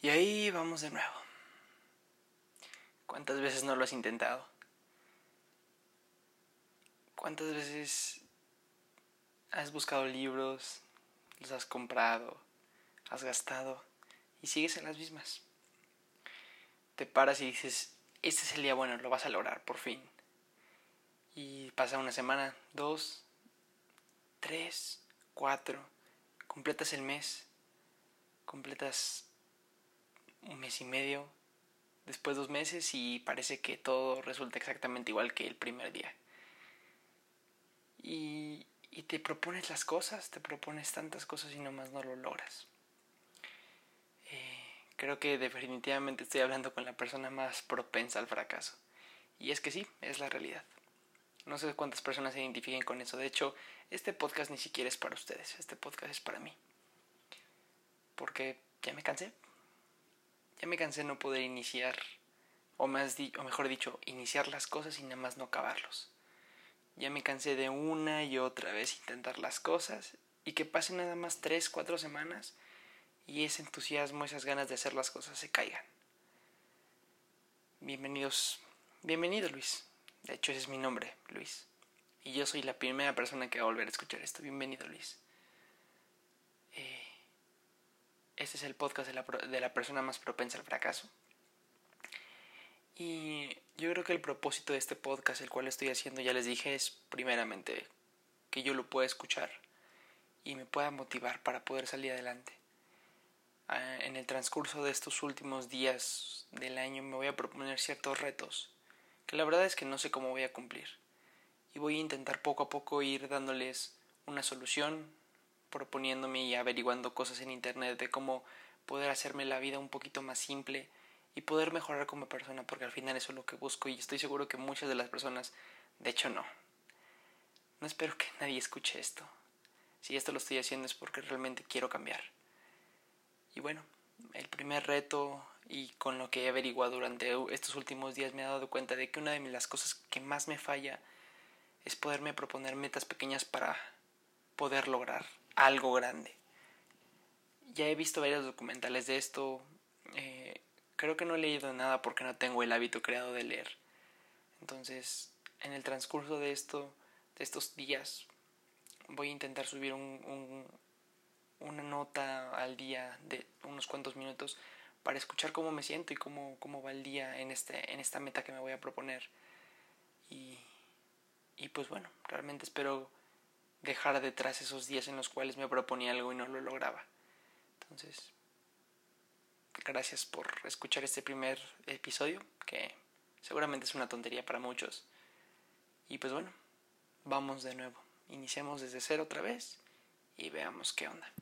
Y ahí vamos de nuevo. ¿Cuántas veces no lo has intentado? ¿Cuántas veces has buscado libros, los has comprado, has gastado y sigues en las mismas? Te paras y dices, este es el día bueno, lo vas a lograr, por fin. Y pasa una semana, dos, tres, cuatro, completas el mes, completas un mes y medio, después dos meses y parece que todo resulta exactamente igual que el primer día. Y, y te propones las cosas, te propones tantas cosas y nomás no lo logras. Eh, creo que definitivamente estoy hablando con la persona más propensa al fracaso. Y es que sí, es la realidad. No sé cuántas personas se identifiquen con eso. De hecho, este podcast ni siquiera es para ustedes. Este podcast es para mí. Porque ya me cansé. Ya me cansé de no poder iniciar, o, más o mejor dicho, iniciar las cosas y nada más no acabarlos. Ya me cansé de una y otra vez intentar las cosas y que pasen nada más tres, cuatro semanas y ese entusiasmo, esas ganas de hacer las cosas se caigan. Bienvenidos, bienvenido Luis. De hecho ese es mi nombre, Luis. Y yo soy la primera persona que va a volver a escuchar esto. Bienvenido Luis. Este es el podcast de la, de la persona más propensa al fracaso. Y yo creo que el propósito de este podcast, el cual estoy haciendo, ya les dije, es primeramente que yo lo pueda escuchar y me pueda motivar para poder salir adelante. Ah, en el transcurso de estos últimos días del año me voy a proponer ciertos retos que la verdad es que no sé cómo voy a cumplir. Y voy a intentar poco a poco ir dándoles una solución, proponiéndome y averiguando cosas en internet de cómo poder hacerme la vida un poquito más simple y poder mejorar como persona, porque al final eso es lo que busco y estoy seguro que muchas de las personas, de hecho no. No espero que nadie escuche esto. Si esto lo estoy haciendo es porque realmente quiero cambiar. Y bueno, el primer reto y con lo que he averiguado durante estos últimos días me he dado cuenta de que una de las cosas que más me falla es poderme proponer metas pequeñas para poder lograr algo grande. Ya he visto varios documentales de esto. Eh, creo que no he leído nada porque no tengo el hábito creado de leer. Entonces, en el transcurso de esto, de estos días, voy a intentar subir un, una nota al día de unos cuantos minutos para escuchar cómo me siento y cómo, cómo va el día en, este, en esta meta que me voy a proponer. Y pues bueno, realmente espero dejar detrás esos días en los cuales me proponía algo y no lo lograba. Entonces, gracias por escuchar este primer episodio, que seguramente es una tontería para muchos. Y pues bueno, vamos de nuevo. Iniciemos desde cero otra vez y veamos qué onda.